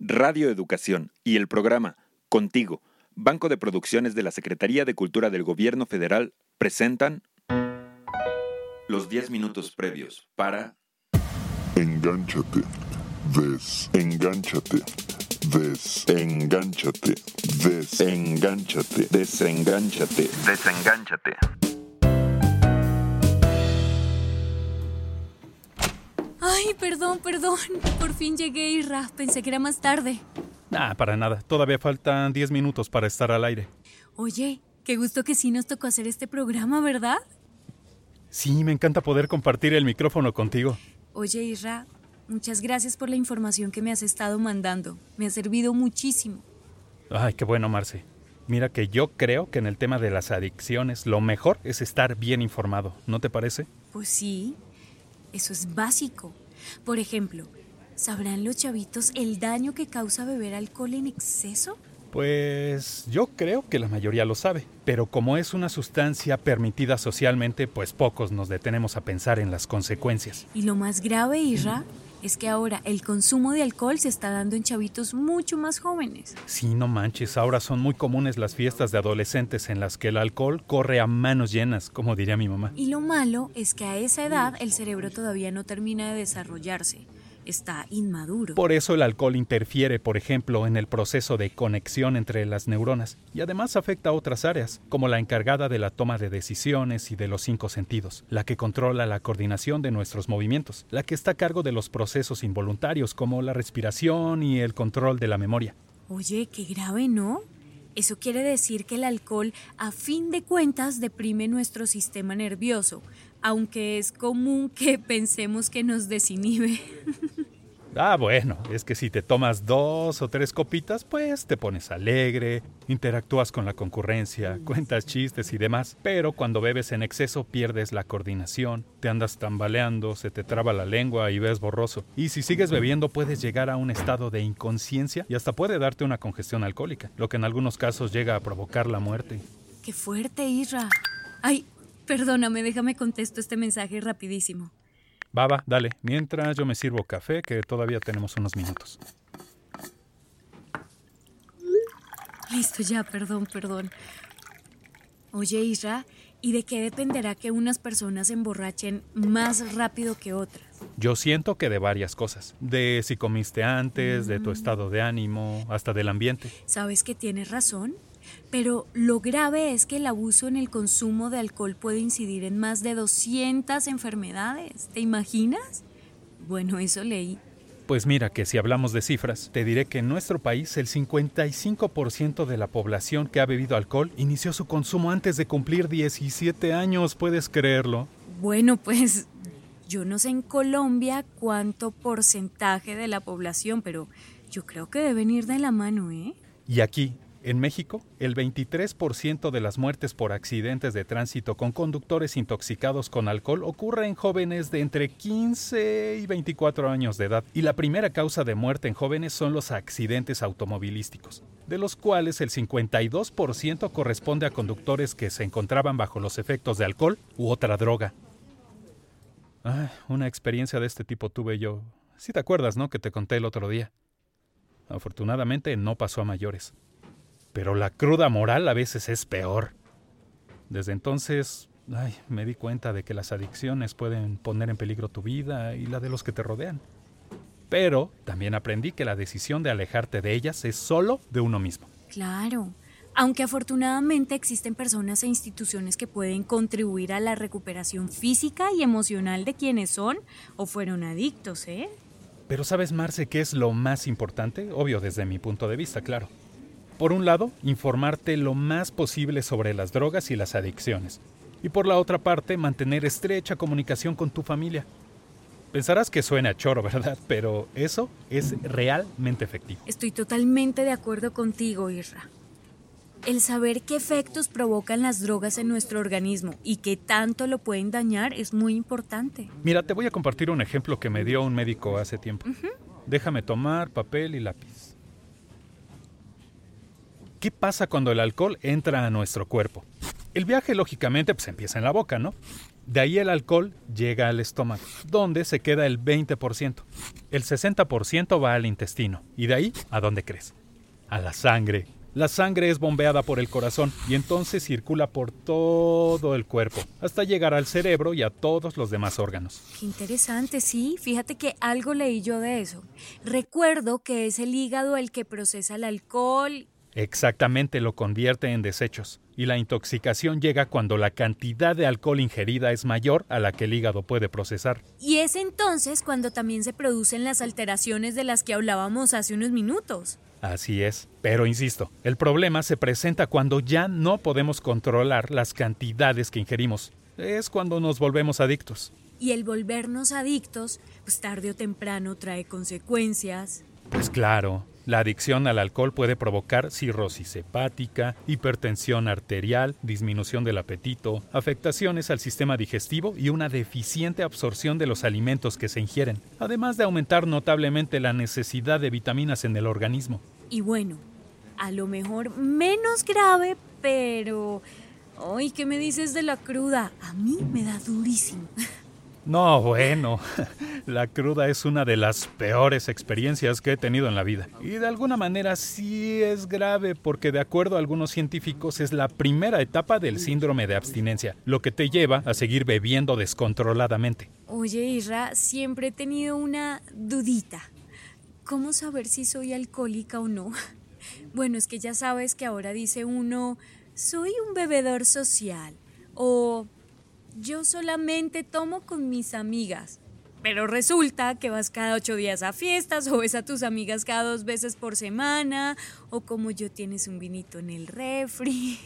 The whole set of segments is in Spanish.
Radio Educación y el programa Contigo, Banco de Producciones de la Secretaría de Cultura del Gobierno Federal, presentan los 10 minutos previos para Engánchate, desengánchate, desengánchate, desengánchate, Desengánchate, desengánchate. Ay, perdón, perdón. Por fin llegué, Irra. Pensé que era más tarde. Ah, para nada. Todavía faltan 10 minutos para estar al aire. Oye, qué gusto que sí nos tocó hacer este programa, ¿verdad? Sí, me encanta poder compartir el micrófono contigo. Oye, Irra, muchas gracias por la información que me has estado mandando. Me ha servido muchísimo. Ay, qué bueno, Marce. Mira que yo creo que en el tema de las adicciones lo mejor es estar bien informado, ¿no te parece? Pues sí, eso es básico. Por ejemplo, ¿sabrán los chavitos el daño que causa beber alcohol en exceso? Pues yo creo que la mayoría lo sabe, pero como es una sustancia permitida socialmente, pues pocos nos detenemos a pensar en las consecuencias. Y lo más grave, Irra, es que ahora el consumo de alcohol se está dando en chavitos mucho más jóvenes. Sí, no manches, ahora son muy comunes las fiestas de adolescentes en las que el alcohol corre a manos llenas, como diría mi mamá. Y lo malo es que a esa edad el cerebro todavía no termina de desarrollarse. Está inmaduro. Por eso el alcohol interfiere, por ejemplo, en el proceso de conexión entre las neuronas y además afecta a otras áreas, como la encargada de la toma de decisiones y de los cinco sentidos, la que controla la coordinación de nuestros movimientos, la que está a cargo de los procesos involuntarios como la respiración y el control de la memoria. Oye, qué grave, ¿no? Eso quiere decir que el alcohol, a fin de cuentas, deprime nuestro sistema nervioso, aunque es común que pensemos que nos desinhibe. Ah, bueno, es que si te tomas dos o tres copitas, pues te pones alegre, interactúas con la concurrencia, cuentas chistes y demás. Pero cuando bebes en exceso pierdes la coordinación, te andas tambaleando, se te traba la lengua y ves borroso. Y si sigues bebiendo puedes llegar a un estado de inconsciencia y hasta puede darte una congestión alcohólica, lo que en algunos casos llega a provocar la muerte. Qué fuerte, Isra. Ay, perdóname, déjame contesto este mensaje rapidísimo. Baba, dale, mientras yo me sirvo café, que todavía tenemos unos minutos. Listo, ya, perdón, perdón. Oye, Isra, ¿y de qué dependerá que unas personas se emborrachen más rápido que otras? Yo siento que de varias cosas. De si comiste antes, de tu estado de ánimo, hasta del ambiente. Sabes que tienes razón, pero lo grave es que el abuso en el consumo de alcohol puede incidir en más de 200 enfermedades. ¿Te imaginas? Bueno, eso leí. Pues mira que si hablamos de cifras, te diré que en nuestro país el 55% de la población que ha bebido alcohol inició su consumo antes de cumplir 17 años, ¿puedes creerlo? Bueno, pues yo no sé en Colombia cuánto porcentaje de la población, pero yo creo que deben ir de la mano, ¿eh? Y aquí, en México, el 23% de las muertes por accidentes de tránsito con conductores intoxicados con alcohol ocurre en jóvenes de entre 15 y 24 años de edad, y la primera causa de muerte en jóvenes son los accidentes automovilísticos, de los cuales el 52% corresponde a conductores que se encontraban bajo los efectos de alcohol u otra droga. Una experiencia de este tipo tuve yo. Si te acuerdas, ¿no? Que te conté el otro día. Afortunadamente no pasó a mayores. Pero la cruda moral a veces es peor. Desde entonces, ay, me di cuenta de que las adicciones pueden poner en peligro tu vida y la de los que te rodean. Pero también aprendí que la decisión de alejarte de ellas es solo de uno mismo. Claro. Aunque afortunadamente existen personas e instituciones que pueden contribuir a la recuperación física y emocional de quienes son o fueron adictos, ¿eh? Pero ¿sabes, Marce, qué es lo más importante? Obvio desde mi punto de vista, claro. Por un lado, informarte lo más posible sobre las drogas y las adicciones. Y por la otra parte, mantener estrecha comunicación con tu familia. Pensarás que suena choro, ¿verdad? Pero eso es realmente efectivo. Estoy totalmente de acuerdo contigo, Irra. El saber qué efectos provocan las drogas en nuestro organismo y qué tanto lo pueden dañar es muy importante. Mira, te voy a compartir un ejemplo que me dio un médico hace tiempo. Déjame tomar papel y lápiz. ¿Qué pasa cuando el alcohol entra a nuestro cuerpo? El viaje, lógicamente, pues empieza en la boca, ¿no? De ahí el alcohol llega al estómago, donde se queda el 20%. El 60% va al intestino. ¿Y de ahí a dónde crees? A la sangre. La sangre es bombeada por el corazón y entonces circula por todo el cuerpo, hasta llegar al cerebro y a todos los demás órganos. Qué interesante, sí. Fíjate que algo leí yo de eso. Recuerdo que es el hígado el que procesa el alcohol Exactamente lo convierte en desechos, y la intoxicación llega cuando la cantidad de alcohol ingerida es mayor a la que el hígado puede procesar. Y es entonces cuando también se producen las alteraciones de las que hablábamos hace unos minutos. Así es, pero insisto, el problema se presenta cuando ya no podemos controlar las cantidades que ingerimos. Es cuando nos volvemos adictos. Y el volvernos adictos, pues tarde o temprano trae consecuencias. Pues claro, la adicción al alcohol puede provocar cirrosis hepática, hipertensión arterial, disminución del apetito, afectaciones al sistema digestivo y una deficiente absorción de los alimentos que se ingieren, además de aumentar notablemente la necesidad de vitaminas en el organismo. Y bueno, a lo mejor menos grave, pero... Ay, ¿qué me dices de la cruda? A mí me da durísimo. No, bueno, la cruda es una de las peores experiencias que he tenido en la vida. Y de alguna manera sí es grave porque de acuerdo a algunos científicos es la primera etapa del síndrome de abstinencia, lo que te lleva a seguir bebiendo descontroladamente. Oye, Isra, siempre he tenido una dudita. ¿Cómo saber si soy alcohólica o no? Bueno, es que ya sabes que ahora dice uno, soy un bebedor social o yo solamente tomo con mis amigas. Pero resulta que vas cada ocho días a fiestas o ves a tus amigas cada dos veces por semana o como yo tienes un vinito en el refri.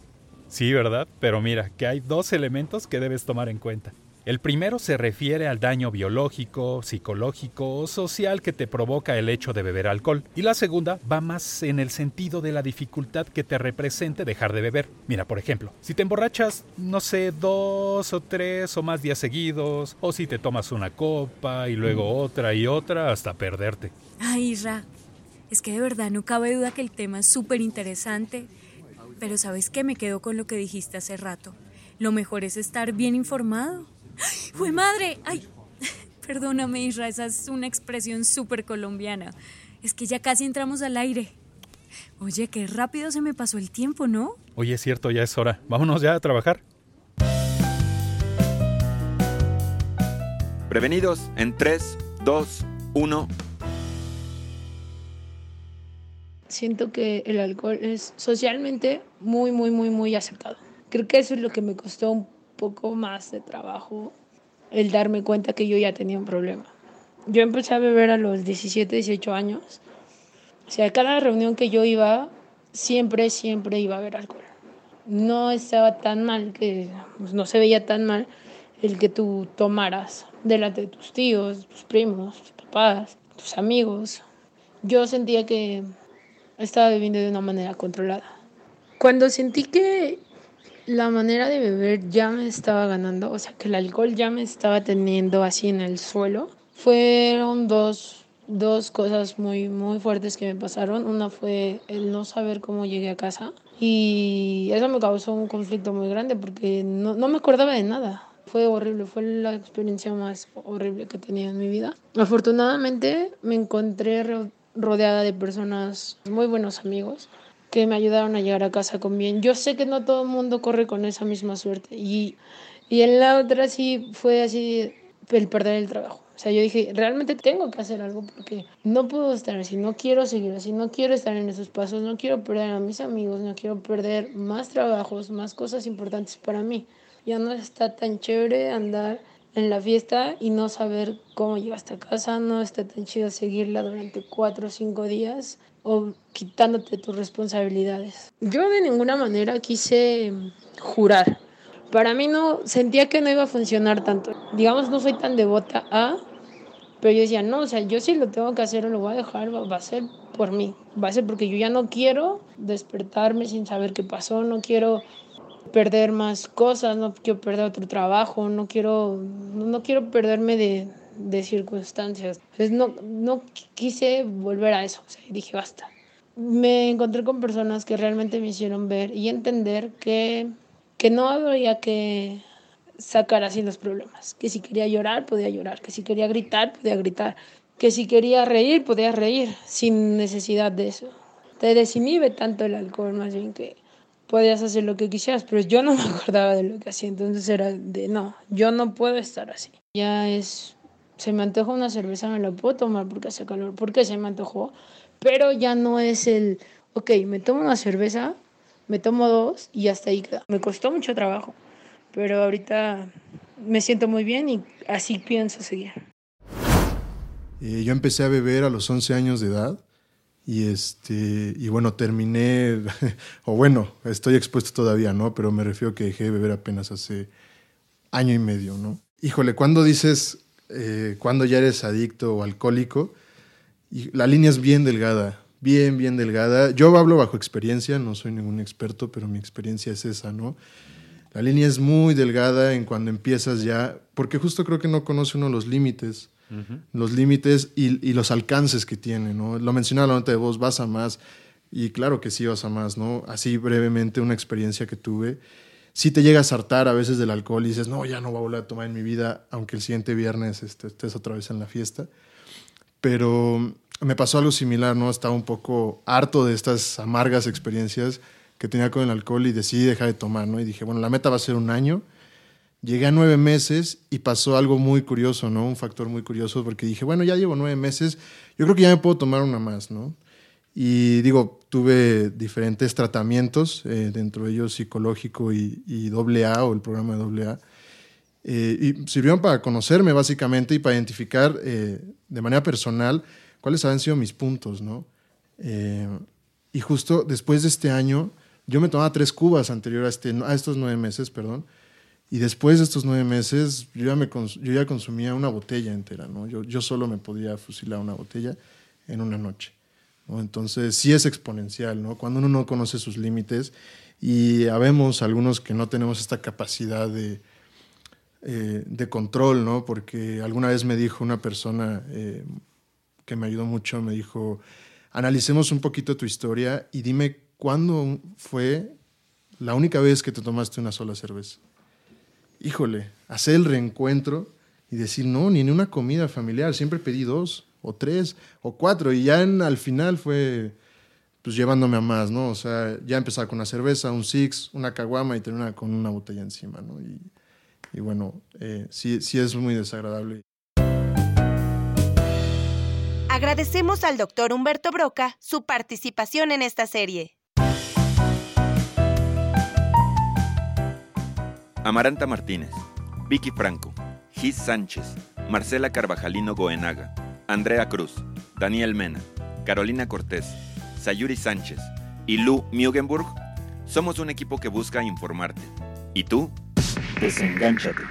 Sí, ¿verdad? Pero mira, que hay dos elementos que debes tomar en cuenta. El primero se refiere al daño biológico, psicológico o social que te provoca el hecho de beber alcohol. Y la segunda va más en el sentido de la dificultad que te represente dejar de beber. Mira, por ejemplo, si te emborrachas, no sé, dos o tres o más días seguidos, o si te tomas una copa y luego otra y otra hasta perderte. Ay, Ra, es que de verdad no cabe duda que el tema es súper interesante. Pero ¿sabes qué? Me quedo con lo que dijiste hace rato. Lo mejor es estar bien informado. ¡Fue madre! ¡Ay! Perdóname, Isra, esa es una expresión súper colombiana. Es que ya casi entramos al aire. Oye, qué rápido se me pasó el tiempo, ¿no? Oye, es cierto, ya es hora. Vámonos ya a trabajar. Prevenidos en 3, 2, 1. Siento que el alcohol es socialmente muy, muy, muy, muy aceptado. Creo que eso es lo que me costó un poco más de trabajo el darme cuenta que yo ya tenía un problema. Yo empecé a beber a los 17, 18 años. O sea, cada reunión que yo iba, siempre, siempre iba a haber alcohol. No estaba tan mal, que pues, no se veía tan mal el que tú tomaras delante de tus tíos, tus primos, tus papás, tus amigos. Yo sentía que estaba bebiendo de una manera controlada. Cuando sentí que la manera de beber ya me estaba ganando, o sea, que el alcohol ya me estaba teniendo así en el suelo. Fueron dos, dos cosas muy, muy fuertes que me pasaron. Una fue el no saber cómo llegué a casa y eso me causó un conflicto muy grande porque no, no me acordaba de nada. Fue horrible, fue la experiencia más horrible que tenido en mi vida. Afortunadamente me encontré rodeada de personas, muy buenos amigos, que me ayudaron a llegar a casa con bien. Yo sé que no todo el mundo corre con esa misma suerte y, y en la otra sí fue así el perder el trabajo. O sea, yo dije, realmente tengo que hacer algo porque no puedo estar así, no quiero seguir así, no quiero estar en esos pasos, no quiero perder a mis amigos, no quiero perder más trabajos, más cosas importantes para mí. Ya no está tan chévere andar en la fiesta y no saber cómo llegaste a casa, no está tan chido seguirla durante cuatro o cinco días o quitándote tus responsabilidades. Yo de ninguna manera quise jurar. Para mí no, sentía que no iba a funcionar tanto. Digamos, no soy tan devota a, pero yo decía, no, o sea, yo sí lo tengo que hacer o lo voy a dejar, va a ser por mí. Va a ser porque yo ya no quiero despertarme sin saber qué pasó, no quiero perder más cosas, no quiero perder otro trabajo, no quiero, no quiero perderme de, de circunstancias. Entonces no, no quise volver a eso, o sea, dije basta. Me encontré con personas que realmente me hicieron ver y entender que, que no habría que sacar así los problemas. Que si quería llorar, podía llorar. Que si quería gritar, podía gritar. Que si quería reír, podía reír sin necesidad de eso. Te desinhibe tanto el alcohol, más bien que podías hacer lo que quisieras, pero yo no me acordaba de lo que hacía, entonces era de no, yo no puedo estar así. Ya es, se me antojó una cerveza, me la puedo tomar porque hace calor, porque se me antojó, pero ya no es el, ok, me tomo una cerveza, me tomo dos y hasta ahí queda. Me costó mucho trabajo, pero ahorita me siento muy bien y así pienso seguir. Eh, yo empecé a beber a los 11 años de edad y, este, y bueno, terminé, o bueno, estoy expuesto todavía, ¿no? Pero me refiero que dejé de beber apenas hace año y medio, ¿no? Híjole, cuando dices, eh, cuando ya eres adicto o alcohólico, y la línea es bien delgada, bien, bien delgada. Yo hablo bajo experiencia, no soy ningún experto, pero mi experiencia es esa, ¿no? La línea es muy delgada en cuando empiezas ya, porque justo creo que no conoce uno los límites los límites y, los alcances que tiene, ¿no? Lo mencionaba la nota de voz, vas a más, y claro que sí vas a más, ¿no? Así brevemente una experiencia que tuve. Si te llegas a hartar a veces del alcohol y dices, no, ya no voy a volver a tomar en mi vida, aunque el siguiente viernes este, estés otra vez en la fiesta. Pero me pasó algo similar, ¿no? Estaba un poco harto de estas amargas experiencias que tenía con el alcohol y decidí dejar de tomar, ¿no? Y dije, bueno, la meta va a ser un año Llegué a nueve meses y pasó algo muy curioso, ¿no? Un factor muy curioso porque dije, bueno, ya llevo nueve meses, yo creo que ya me puedo tomar una más, ¿no? Y digo, tuve diferentes tratamientos, eh, dentro de ellos psicológico y, y AA o el programa de AA. Eh, y sirvieron para conocerme básicamente y para identificar eh, de manera personal cuáles habían sido mis puntos, ¿no? y justo después de este año, yo me tomaba tres cubas anterior a, este, a estos nueve meses, perdón, y después de estos nueve meses, yo ya, me yo ya consumía una botella entera, ¿no? Yo, yo solo me podía fusilar una botella en una noche. ¿no? Entonces, sí es exponencial, ¿no? Cuando uno no conoce sus límites y habemos algunos que no tenemos esta capacidad de, eh, de control, ¿no? Porque alguna vez me dijo una persona eh, que me ayudó mucho, me dijo, analicemos un poquito tu historia y dime cuándo fue la única vez que te tomaste una sola cerveza híjole, hacer el reencuentro y decir, no, ni en una comida familiar, siempre pedí dos o tres o cuatro y ya al final fue pues llevándome a más, ¿no? O sea, ya empezaba con una cerveza, un six, una caguama y terminaba con una botella encima, ¿no? Y, y bueno, eh, sí, sí es muy desagradable. Agradecemos al doctor Humberto Broca su participación en esta serie. Amaranta Martínez, Vicky Franco, Gis Sánchez, Marcela Carvajalino Goenaga, Andrea Cruz, Daniel Mena, Carolina Cortés, Sayuri Sánchez y Lu Mugenburg somos un equipo que busca informarte. ¿Y tú? Desengánchate.